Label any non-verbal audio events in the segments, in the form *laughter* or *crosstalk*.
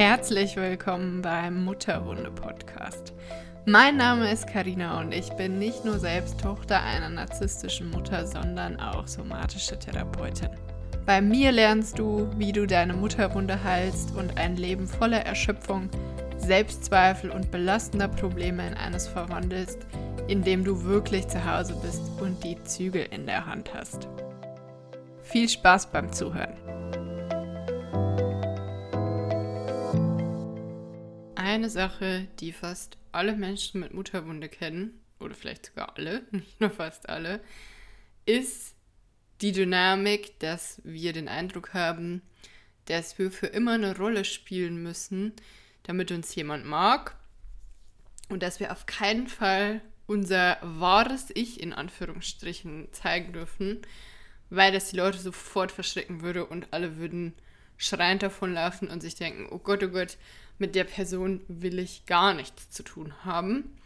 Herzlich willkommen beim Mutterwunde Podcast. Mein Name ist Karina und ich bin nicht nur selbst Tochter einer narzisstischen Mutter, sondern auch somatische Therapeutin. Bei mir lernst du, wie du deine Mutterwunde heilst und ein Leben voller Erschöpfung, Selbstzweifel und belastender Probleme in eines verwandelst, in dem du wirklich zu Hause bist und die Zügel in der Hand hast. Viel Spaß beim Zuhören. Eine Sache, die fast alle Menschen mit Mutterwunde kennen, oder vielleicht sogar alle, *laughs* nicht nur fast alle, ist die Dynamik, dass wir den Eindruck haben, dass wir für immer eine Rolle spielen müssen, damit uns jemand mag und dass wir auf keinen Fall unser wahres Ich in Anführungsstrichen zeigen dürfen, weil das die Leute sofort verschrecken würde und alle würden schreiend davonlaufen und sich denken, oh Gott, oh Gott, mit der Person will ich gar nichts zu tun haben.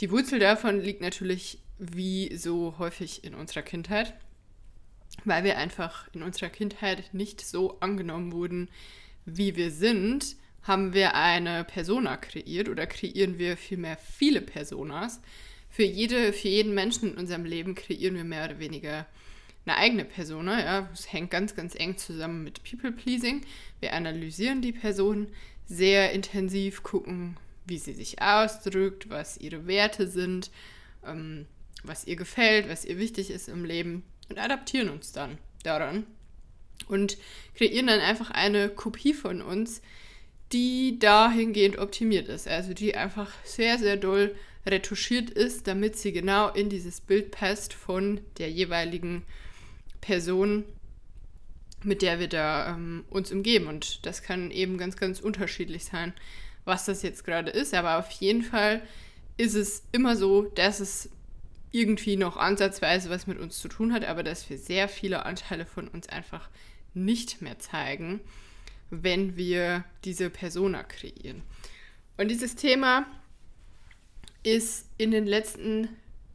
Die Wurzel davon liegt natürlich wie so häufig in unserer Kindheit, weil wir einfach in unserer Kindheit nicht so angenommen wurden, wie wir sind, haben wir eine Persona kreiert oder kreieren wir vielmehr viele Personas. Für, jede, für jeden Menschen in unserem Leben kreieren wir mehr oder weniger eine eigene Persona. Ja, es hängt ganz, ganz eng zusammen mit People Pleasing. Wir analysieren die Person sehr intensiv, gucken, wie sie sich ausdrückt, was ihre Werte sind, ähm, was ihr gefällt, was ihr wichtig ist im Leben und adaptieren uns dann daran und kreieren dann einfach eine Kopie von uns, die dahingehend optimiert ist. Also die einfach sehr, sehr doll retuschiert ist, damit sie genau in dieses Bild passt von der jeweiligen Person, mit der wir da ähm, uns umgeben. Und das kann eben ganz, ganz unterschiedlich sein, was das jetzt gerade ist. Aber auf jeden Fall ist es immer so, dass es irgendwie noch ansatzweise was mit uns zu tun hat, aber dass wir sehr viele Anteile von uns einfach nicht mehr zeigen, wenn wir diese Persona kreieren. Und dieses Thema ist in den letzten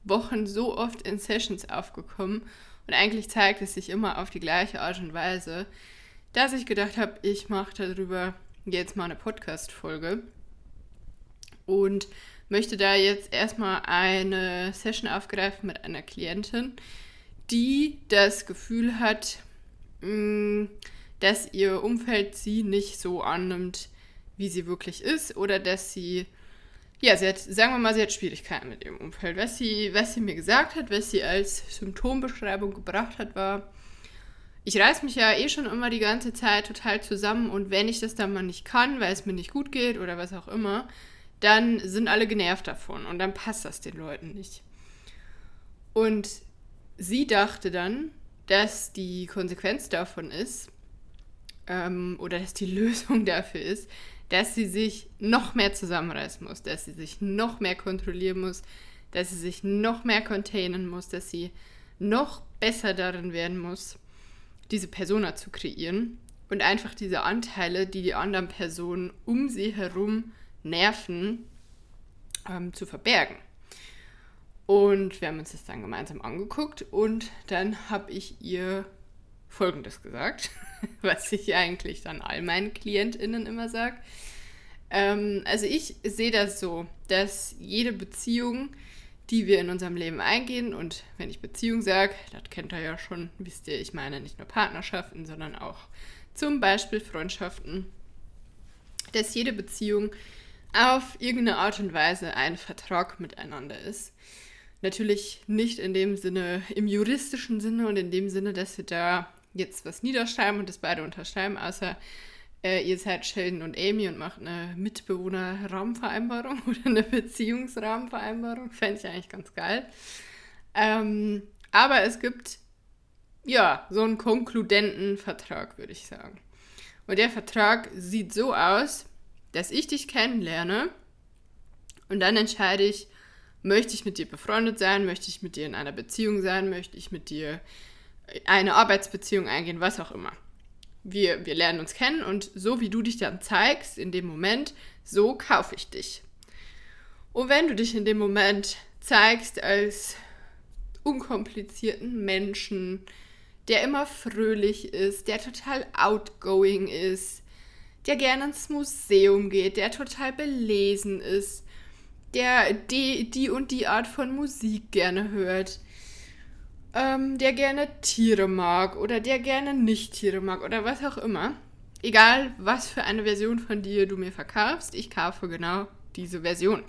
Wochen so oft in Sessions aufgekommen und eigentlich zeigt es sich immer auf die gleiche Art und Weise, dass ich gedacht habe, ich mache darüber jetzt mal eine Podcast-Folge. Und möchte da jetzt erstmal eine Session aufgreifen mit einer Klientin, die das Gefühl hat, mm, dass ihr Umfeld sie nicht so annimmt, wie sie wirklich ist oder dass sie ja, sie hat, sagen wir mal, sie hat Schwierigkeiten mit ihrem Umfeld. Was sie, was sie mir gesagt hat, was sie als Symptombeschreibung gebracht hat, war, ich reiß mich ja eh schon immer die ganze Zeit total zusammen und wenn ich das dann mal nicht kann, weil es mir nicht gut geht oder was auch immer, dann sind alle genervt davon und dann passt das den Leuten nicht. Und sie dachte dann, dass die Konsequenz davon ist, ähm, oder dass die *laughs* Lösung dafür ist, dass sie sich noch mehr zusammenreißen muss, dass sie sich noch mehr kontrollieren muss, dass sie sich noch mehr containen muss, dass sie noch besser darin werden muss, diese Persona zu kreieren und einfach diese Anteile, die die anderen Personen um sie herum nerven, ähm, zu verbergen. Und wir haben uns das dann gemeinsam angeguckt und dann habe ich ihr Folgendes gesagt. *laughs* was ich eigentlich dann all meinen KlientInnen immer sage. Ähm, also ich sehe das so, dass jede Beziehung, die wir in unserem Leben eingehen, und wenn ich Beziehung sage, das kennt ihr ja schon, wisst ihr, ich meine nicht nur Partnerschaften, sondern auch zum Beispiel Freundschaften, dass jede Beziehung auf irgendeine Art und Weise ein Vertrag miteinander ist. Natürlich nicht in dem Sinne, im juristischen Sinne und in dem Sinne, dass wir da jetzt was niederschreiben und das beide unterschreiben, außer äh, ihr seid Sheldon und Amy und macht eine Mitbewohner-Rahmenvereinbarung *laughs* oder eine Beziehungsrahmenvereinbarung. Fände ich eigentlich ganz geil. Ähm, aber es gibt ja so einen konkludenten Vertrag, würde ich sagen. Und der Vertrag sieht so aus, dass ich dich kennenlerne und dann entscheide ich, möchte ich mit dir befreundet sein, möchte ich mit dir in einer Beziehung sein, möchte ich mit dir eine Arbeitsbeziehung eingehen, was auch immer. Wir, wir lernen uns kennen und so wie du dich dann zeigst in dem Moment, so kaufe ich dich. Und wenn du dich in dem Moment zeigst als unkomplizierten Menschen, der immer fröhlich ist, der total outgoing ist, der gerne ins Museum geht, der total belesen ist, der die, die und die Art von Musik gerne hört, ähm, der gerne Tiere mag oder der gerne nicht Tiere mag oder was auch immer. Egal, was für eine Version von dir du mir verkaufst, ich kaufe genau diese Version,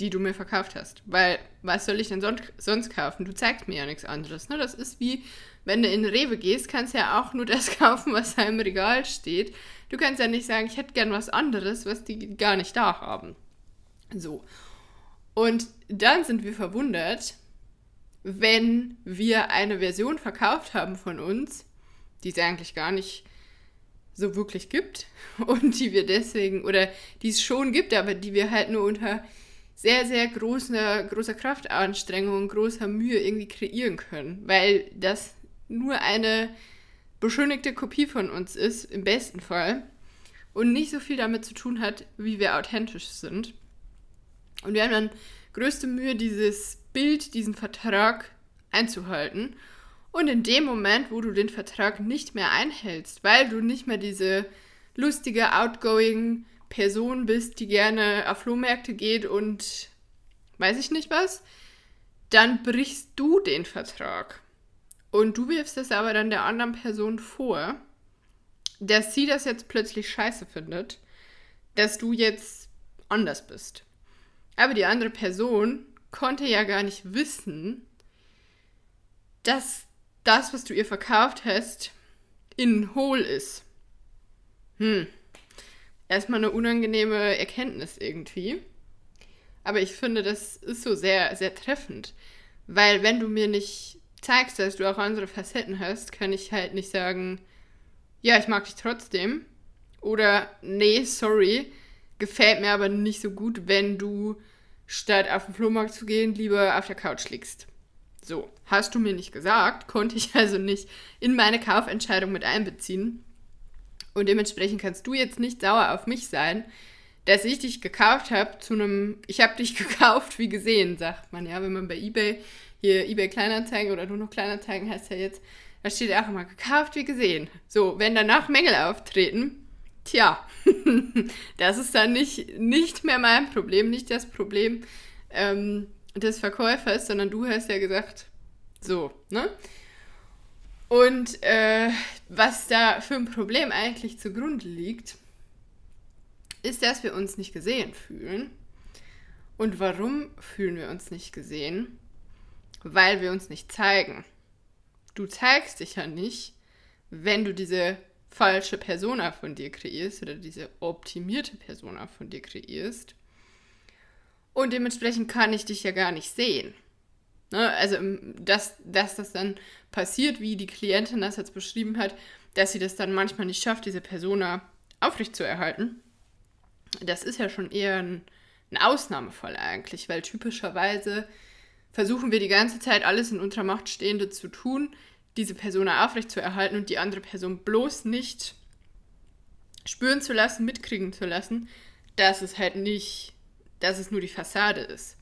die du mir verkauft hast. Weil, was soll ich denn sonst, sonst kaufen? Du zeigst mir ja nichts anderes. Ne? Das ist wie, wenn du in Rewe gehst, kannst du ja auch nur das *laughs* kaufen, was da im Regal steht. Du kannst ja nicht sagen, ich hätte gern was anderes, was die gar nicht da haben. So. Und dann sind wir verwundert, wenn wir eine Version verkauft haben von uns, die es eigentlich gar nicht so wirklich gibt *laughs* und die wir deswegen, oder die es schon gibt, aber die wir halt nur unter sehr, sehr großer, großer Kraftanstrengung, großer Mühe irgendwie kreieren können, weil das nur eine beschönigte Kopie von uns ist, im besten Fall, und nicht so viel damit zu tun hat, wie wir authentisch sind. Und wir haben dann größte Mühe, dieses Bild, diesen Vertrag einzuhalten. Und in dem Moment, wo du den Vertrag nicht mehr einhältst, weil du nicht mehr diese lustige, outgoing Person bist, die gerne auf Flohmärkte geht und weiß ich nicht was, dann brichst du den Vertrag. Und du wirfst es aber dann der anderen Person vor, dass sie das jetzt plötzlich scheiße findet, dass du jetzt anders bist. Aber die andere Person konnte ja gar nicht wissen, dass das, was du ihr verkauft hast, innen hohl ist. Hm. Erstmal eine unangenehme Erkenntnis irgendwie. Aber ich finde, das ist so sehr, sehr treffend. Weil wenn du mir nicht zeigst, dass du auch andere Facetten hast, kann ich halt nicht sagen, ja, ich mag dich trotzdem. Oder, nee, sorry, gefällt mir aber nicht so gut, wenn du statt auf den Flohmarkt zu gehen, lieber auf der Couch liegst. So, hast du mir nicht gesagt, konnte ich *laughs* also nicht in meine Kaufentscheidung mit einbeziehen. Und dementsprechend kannst du jetzt nicht sauer auf mich sein, dass ich dich gekauft habe zu einem, ich habe dich *laughs* gekauft wie gesehen, sagt man ja, wenn man bei eBay, hier eBay Kleinanzeigen oder nur noch Kleinanzeigen heißt ja jetzt, da steht auch immer gekauft wie gesehen. So, wenn danach Mängel auftreten, tja, *laughs* das ist dann nicht, nicht mehr mein Problem, nicht das Problem ähm, des Verkäufers, sondern du hast ja gesagt, so, ne? Und äh, was da für ein Problem eigentlich zugrunde liegt, ist, dass wir uns nicht gesehen fühlen. Und warum fühlen wir uns nicht gesehen? Weil wir uns nicht zeigen. Du zeigst dich ja nicht, wenn du diese falsche Persona von dir kreierst oder diese optimierte Persona von dir kreierst. Und dementsprechend kann ich dich ja gar nicht sehen. Ne? Also, dass, dass das dann passiert, wie die Klientin das jetzt beschrieben hat, dass sie das dann manchmal nicht schafft, diese Persona aufrechtzuerhalten, das ist ja schon eher ein, ein Ausnahmefall eigentlich, weil typischerweise versuchen wir die ganze Zeit alles in unserer Macht Stehende zu tun, diese Person aufrechtzuerhalten und die andere Person bloß nicht spüren zu lassen, mitkriegen zu lassen, dass es halt nicht, dass es nur die Fassade ist.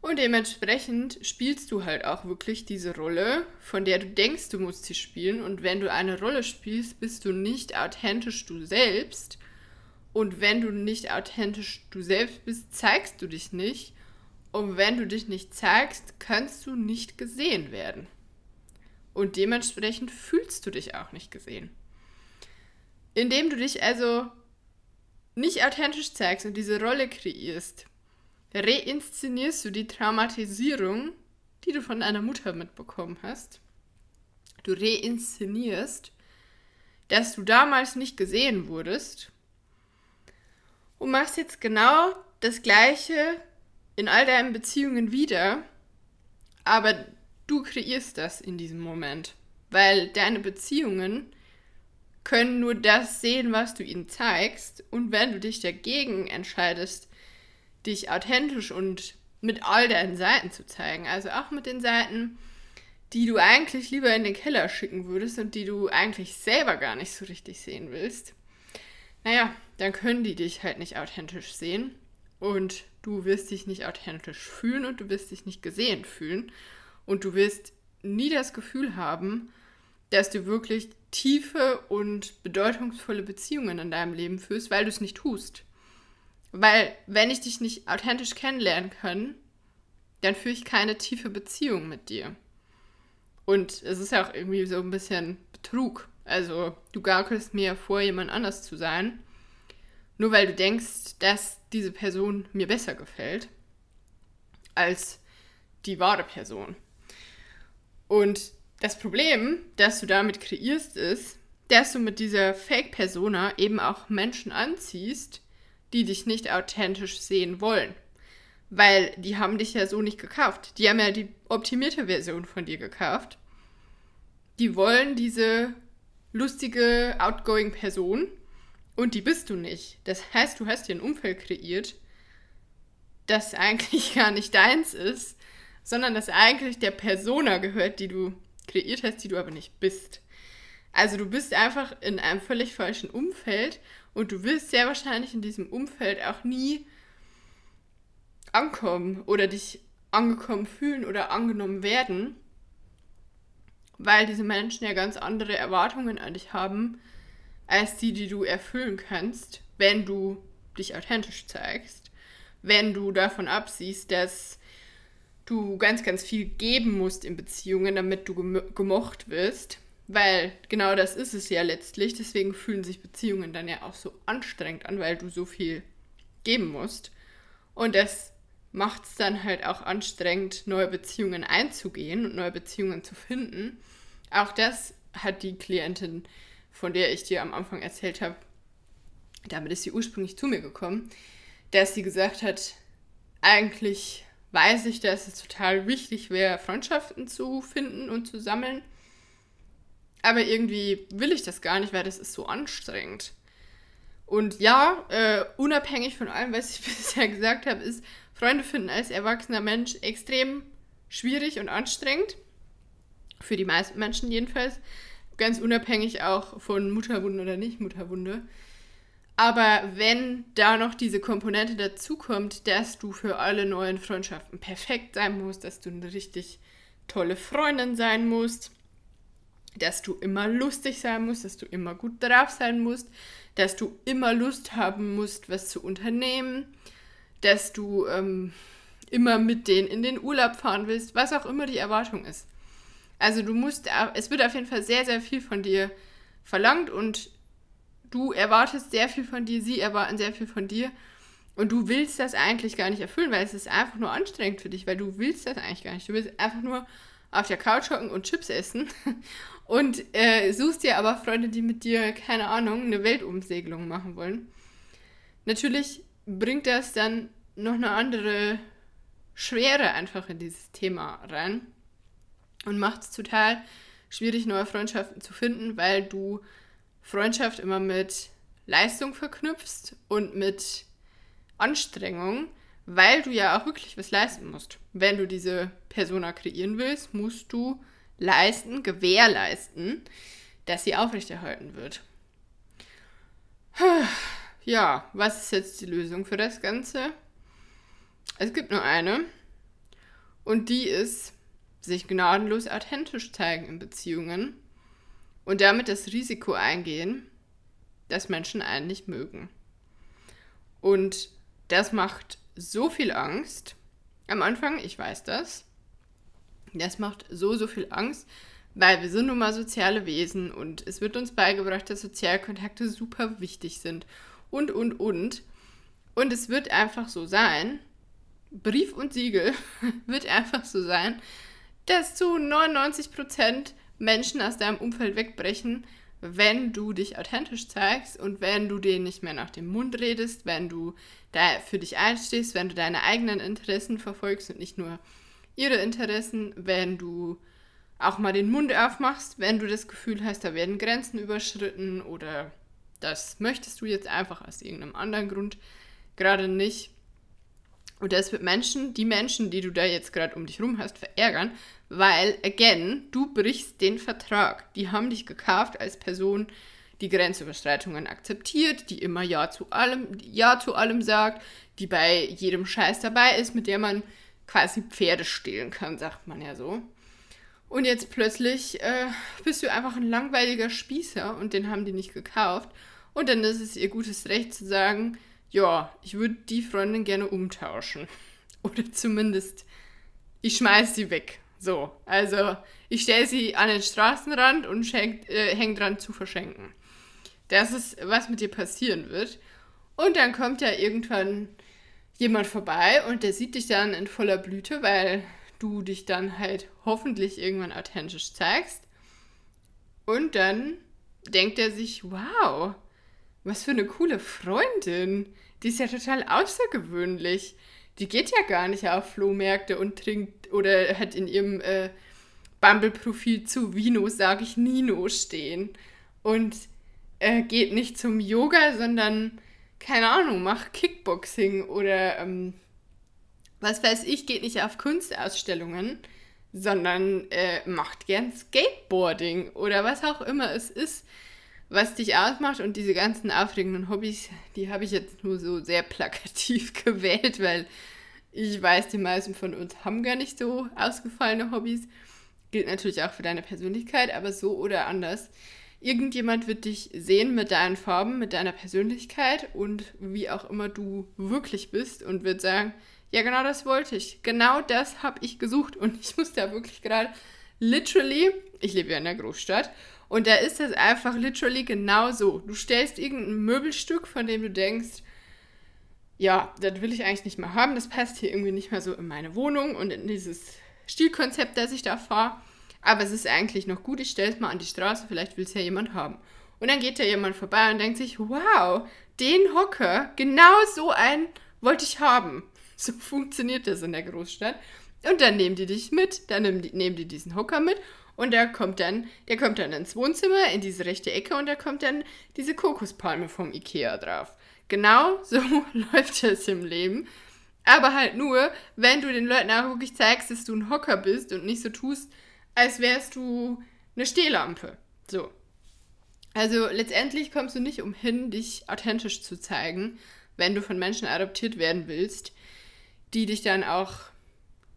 Und dementsprechend spielst du halt auch wirklich diese Rolle, von der du denkst, du musst sie spielen. Und wenn du eine Rolle spielst, bist du nicht authentisch du selbst. Und wenn du nicht authentisch du selbst bist, zeigst du dich nicht. Und wenn du dich nicht zeigst, kannst du nicht gesehen werden. Und dementsprechend fühlst du dich auch nicht gesehen. Indem du dich also nicht authentisch zeigst und diese Rolle kreierst, reinszenierst du die Traumatisierung, die du von deiner Mutter mitbekommen hast. Du reinszenierst, dass du damals nicht gesehen wurdest und machst jetzt genau das Gleiche in all deinen Beziehungen wieder, aber du kreierst das in diesem Moment, weil deine Beziehungen können nur das sehen, was du ihnen zeigst. Und wenn du dich dagegen entscheidest, dich authentisch und mit all deinen Seiten zu zeigen, also auch mit den Seiten, die du eigentlich lieber in den Keller schicken würdest und die du eigentlich selber gar nicht so richtig sehen willst, naja, dann können die dich halt nicht authentisch sehen und du wirst dich nicht authentisch fühlen und du wirst dich nicht gesehen fühlen. Und du wirst nie das Gefühl haben, dass du wirklich tiefe und bedeutungsvolle Beziehungen in deinem Leben führst, weil du es nicht tust. Weil wenn ich dich nicht authentisch kennenlernen kann, dann führe ich keine tiefe Beziehung mit dir. Und es ist ja auch irgendwie so ein bisschen Betrug. Also du gaukelst mir vor, jemand anders zu sein, nur weil du denkst, dass diese Person mir besser gefällt als die wahre Person. Und das Problem, das du damit kreierst, ist, dass du mit dieser Fake-Persona eben auch Menschen anziehst, die dich nicht authentisch sehen wollen. Weil die haben dich ja so nicht gekauft. Die haben ja die optimierte Version von dir gekauft. Die wollen diese lustige, outgoing Person und die bist du nicht. Das heißt, du hast dir ein Umfeld kreiert, das eigentlich *laughs* gar nicht deins ist, sondern das eigentlich der Persona gehört, die du kreiert hast, die du aber nicht bist. Also du bist einfach in einem völlig falschen Umfeld und du wirst sehr wahrscheinlich in diesem Umfeld auch nie ankommen oder dich angekommen fühlen oder angenommen werden, weil diese Menschen ja ganz andere Erwartungen an dich haben, als die, die du erfüllen kannst, wenn du dich authentisch zeigst, wenn du davon absiehst, dass du ganz, ganz viel geben musst in Beziehungen, damit du gemocht wirst. Weil genau das ist es ja letztlich. Deswegen fühlen sich Beziehungen dann ja auch so anstrengend an, weil du so viel geben musst. Und das macht es dann halt auch anstrengend, neue Beziehungen einzugehen und neue Beziehungen zu finden. Auch das hat die Klientin, von der ich dir am Anfang erzählt habe, damit ist sie ursprünglich zu mir gekommen, dass sie gesagt hat, eigentlich weiß ich, dass es total wichtig wäre, Freundschaften zu finden und zu sammeln. Aber irgendwie will ich das gar nicht, weil das ist so anstrengend. Und ja, äh, unabhängig von allem, was ich *laughs* bisher gesagt habe, ist Freunde finden als erwachsener Mensch extrem schwierig und anstrengend. Für die meisten Menschen jedenfalls. Ganz unabhängig auch von Mutterwunde oder nicht Mutterwunde. Aber wenn da noch diese Komponente dazukommt, dass du für alle neuen Freundschaften perfekt sein musst, dass du eine richtig tolle Freundin sein musst, dass du immer lustig sein musst, dass du immer gut drauf sein musst, dass du immer Lust haben musst, was zu unternehmen, dass du ähm, immer mit denen in den Urlaub fahren willst, was auch immer die Erwartung ist. Also du musst, es wird auf jeden Fall sehr, sehr viel von dir verlangt und du erwartest sehr viel von dir, sie erwarten sehr viel von dir. Und du willst das eigentlich gar nicht erfüllen, weil es ist einfach nur anstrengend für dich, weil du willst das eigentlich gar nicht. Du willst einfach nur auf der Couch hocken und Chips essen *laughs* und äh, suchst dir aber Freunde, die mit dir, keine Ahnung, eine Weltumsegelung machen wollen. Natürlich bringt das dann noch eine andere Schwere einfach in dieses Thema rein und macht es total schwierig, neue Freundschaften zu finden, weil du Freundschaft immer mit Leistung verknüpfst und mit Anstrengung, weil du ja auch wirklich was leisten musst. Wenn du diese Persona kreieren willst, musst du leisten, gewährleisten, dass sie aufrechterhalten wird. *sighs* Ja, was ist jetzt die Lösung für das Ganze? Es gibt nur eine. Und die ist, sich gnadenlos authentisch zeigen in Beziehungen und damit das Risiko eingehen, dass Menschen einen nicht mögen. Und das macht so viel Angst. Am Anfang, ich weiß das. Das macht so, so viel Angst, weil wir sind nun mal soziale Wesen und es wird uns beigebracht, dass Sozialkontakte super wichtig sind und, und, und. Und es wird einfach so sein, Brief und Siegel *laughs* wird einfach so sein, dass zu 99 Prozent Menschen aus deinem Umfeld wegbrechen, wenn du dich authentisch zeigst und wenn du denen nicht mehr nach dem Mund redest, wenn du da für dich einstehst, wenn du deine eigenen Interessen verfolgst und nicht nur ihre Interessen, wenn du auch mal den Mund aufmachst, wenn du das Gefühl hast, da werden Grenzen überschritten oder das möchtest du jetzt einfach aus irgendeinem anderen Grund gerade nicht. Und das wird Menschen, die Menschen, die du da jetzt gerade um dich rum hast, verärgern, weil, again, du brichst den Vertrag. Die haben dich gekauft als Person, die Grenzüberschreitungen akzeptiert, die immer Ja zu allem, Ja zu allem sagt, die bei jedem Scheiß dabei ist, mit der man quasi Pferde stehlen kann, sagt man ja so. Und jetzt plötzlich äh, bist du einfach ein langweiliger Spießer und den haben die nicht gekauft. Und dann ist es ihr gutes Recht zu sagen, ja, ich würde die Freundin gerne umtauschen. *laughs* Oder zumindest, ich schmeiß sie weg. So, also ich stelle sie an den Straßenrand und äh, häng dran zu verschenken. Das ist, was mit dir passieren wird. Und dann kommt ja irgendwann jemand vorbei und der sieht dich dann in voller Blüte, weil du dich dann halt hoffentlich irgendwann authentisch zeigst. Und dann denkt er sich, wow, was für eine coole Freundin. Die ist ja total außergewöhnlich. Die geht ja gar nicht auf Flohmärkte und trinkt oder hat in ihrem äh, Bumble-Profil zu Vino, sage ich Nino, stehen. Und äh, geht nicht zum Yoga, sondern, keine Ahnung, macht Kickboxing oder ähm, was weiß ich, geht nicht auf Kunstausstellungen, sondern äh, macht gern Skateboarding oder was auch immer es ist, was dich ausmacht. Und diese ganzen aufregenden Hobbys, die habe ich jetzt nur so sehr plakativ *laughs* gewählt, weil ich weiß, die meisten von uns haben gar nicht so ausgefallene Hobbys. Gilt natürlich auch für deine Persönlichkeit, aber so oder anders. Irgendjemand wird dich sehen mit deinen Farben, mit deiner Persönlichkeit und wie auch immer du wirklich bist und wird sagen, ja, genau das wollte ich. Genau das habe ich gesucht. Und *laughs* ich muss da wirklich gerade literally, ich lebe ja in der Großstadt, und da ist das einfach literally genau so. Du stellst irgendein Möbelstück, von dem du denkst, ja, das will ich eigentlich nicht mehr haben. Das passt hier irgendwie nicht mehr so in meine Wohnung und in dieses Stilkonzept, das ich da fahre. Aber es ist eigentlich noch gut, ich stelle es mal an die Straße, vielleicht will es ja jemand haben. Und dann geht da jemand vorbei und denkt sich, wow, den Hocker, genau so einen wollte ich haben. *laughs* So funktioniert das in der Großstadt. Und dann nehmen die dich mit, dann nehmen die, nehmen die diesen Hocker mit und der kommt dann, der kommt dann ins Wohnzimmer, in diese rechte Ecke und da kommt dann diese Kokospalme vom Ikea drauf. Genau so *laughs* läuft das im Leben. Aber halt nur, wenn du den Leuten auch wirklich zeigst, dass du ein Hocker bist und nicht so tust, als wärst du eine Stehlampe. So. Also letztendlich kommst du nicht umhin, dich authentisch zu zeigen, wenn du von Menschen adoptiert werden willst die dich dann auch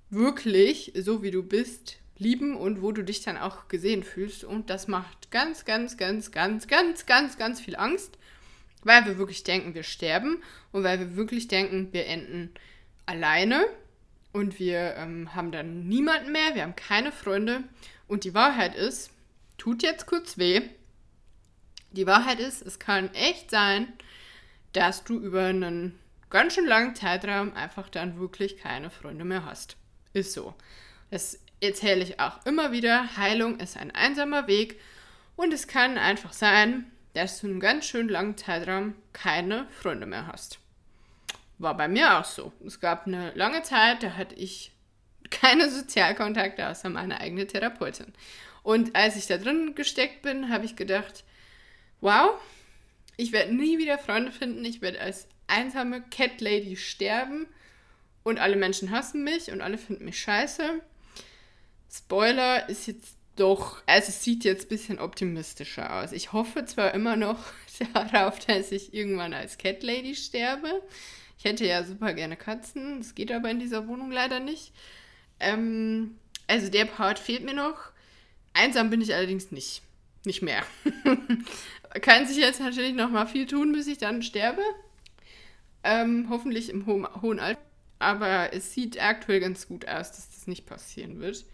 wirklich, so wie du bist, lieben und wo du dich dann auch gesehen fühlst. Und das macht ganz, ganz, ganz, ganz, ganz, ganz, ganz viel Angst, weil wir wirklich denken, wir sterben und weil wir wirklich denken, wir enden alleine und wir ähm, haben dann niemanden mehr, wir haben keine Freunde. Und die Wahrheit ist, tut jetzt kurz weh, die Wahrheit ist, es kann echt sein, dass du über einen ganz schön langen Zeitraum einfach dann wirklich keine Freunde mehr hast. Ist so. Das erzähle ich auch immer wieder. Heilung ist ein einsamer Weg und es kann einfach sein, dass du einen ganz schön langen Zeitraum keine Freunde mehr hast. War bei mir auch so. Es gab eine lange Zeit, da hatte ich keine Sozialkontakte außer meine eigene Therapeutin. Und als ich da drin gesteckt bin, habe ich gedacht, wow, ich werde nie wieder Freunde finden. Ich werde als einsame Cat Lady sterben und alle Menschen hassen mich und alle finden mich scheiße. Spoiler ist jetzt doch, also es sieht jetzt ein bisschen optimistischer aus. Ich hoffe zwar immer noch *laughs* darauf, dass ich irgendwann als Cat Lady sterbe. Ich hätte ja super gerne Katzen, das geht aber in dieser Wohnung leider nicht. Ähm, also der Part fehlt mir noch. Einsam bin ich allerdings nicht. Nicht mehr. *laughs* Kann sich jetzt natürlich noch mal viel tun, bis ich dann sterbe. Ähm, hoffentlich im ho hohen Alter. Aber es sieht aktuell ganz gut aus, dass das nicht passieren wird.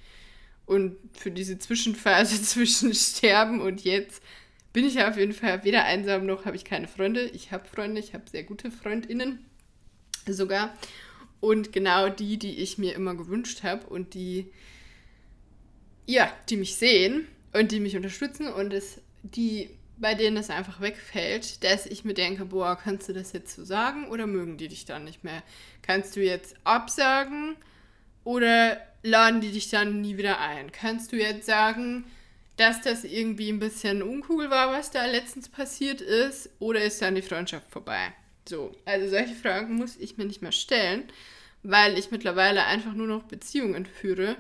Und für diese Zwischenphase *laughs* zwischen Sterben und jetzt bin ich auf jeden Fall weder einsam noch habe ich keine Freunde. Ich habe Freunde, ich habe sehr gute Freundinnen sogar. Und genau die, die ich mir immer gewünscht habe und die, ja, die mich sehen und die mich unterstützen und es, die bei denen es einfach wegfällt, dass ich mir denke, boah, kannst du das jetzt so sagen oder mögen die dich dann nicht mehr? Kannst du jetzt absagen oder laden die dich dann nie wieder ein? Kannst du jetzt sagen, dass das irgendwie ein bisschen uncool war, was da letztens passiert ist, oder ist dann die Freundschaft vorbei? So, also solche Fragen muss ich mir nicht mehr stellen, weil ich mittlerweile einfach nur noch Beziehungen führe,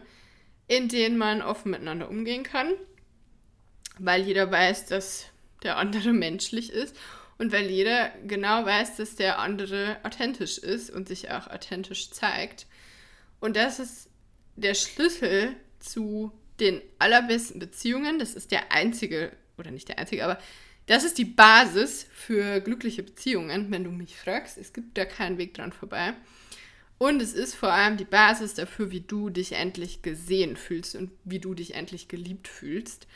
in denen man offen miteinander umgehen kann, weil jeder weiß, dass der andere *laughs* menschlich ist und weil jeder genau weiß, dass der andere authentisch ist und sich auch authentisch zeigt. Und das ist der Schlüssel zu den allerbesten Beziehungen. Das ist der einzige, oder nicht der einzige, aber das ist die Basis für glückliche Beziehungen, wenn du mich fragst. Es gibt da keinen Weg dran vorbei. Und es ist vor allem die Basis dafür, wie du dich endlich gesehen fühlst und wie du dich endlich geliebt fühlst.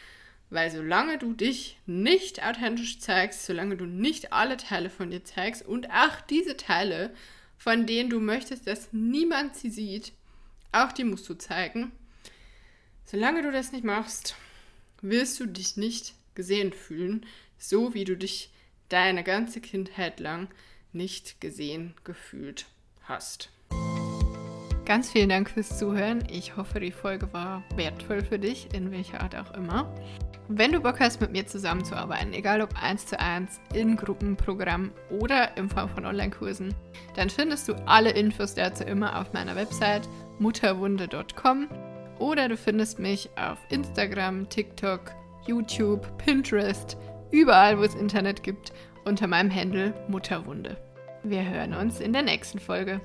Weil solange du dich nicht authentisch zeigst, solange du nicht alle Teile von dir zeigst und auch diese Teile, von denen du möchtest, dass niemand sie sieht, auch die musst du zeigen. Solange du das nicht machst, wirst du dich nicht gesehen fühlen, so wie du dich deine ganze Kindheit lang nicht gesehen gefühlt hast. Ganz vielen Dank fürs Zuhören. Ich hoffe, die Folge war wertvoll für dich, in welcher Art auch immer. Wenn du Bock hast, mit mir zusammenzuarbeiten, egal ob eins zu eins, in Gruppenprogramm oder in Form von Online-Kursen, dann findest du alle Infos dazu immer auf meiner Website mutterwunde.com oder du findest mich auf Instagram, TikTok, YouTube, Pinterest, überall, wo es Internet gibt, unter meinem Handle Mutterwunde. Wir hören uns in der nächsten Folge.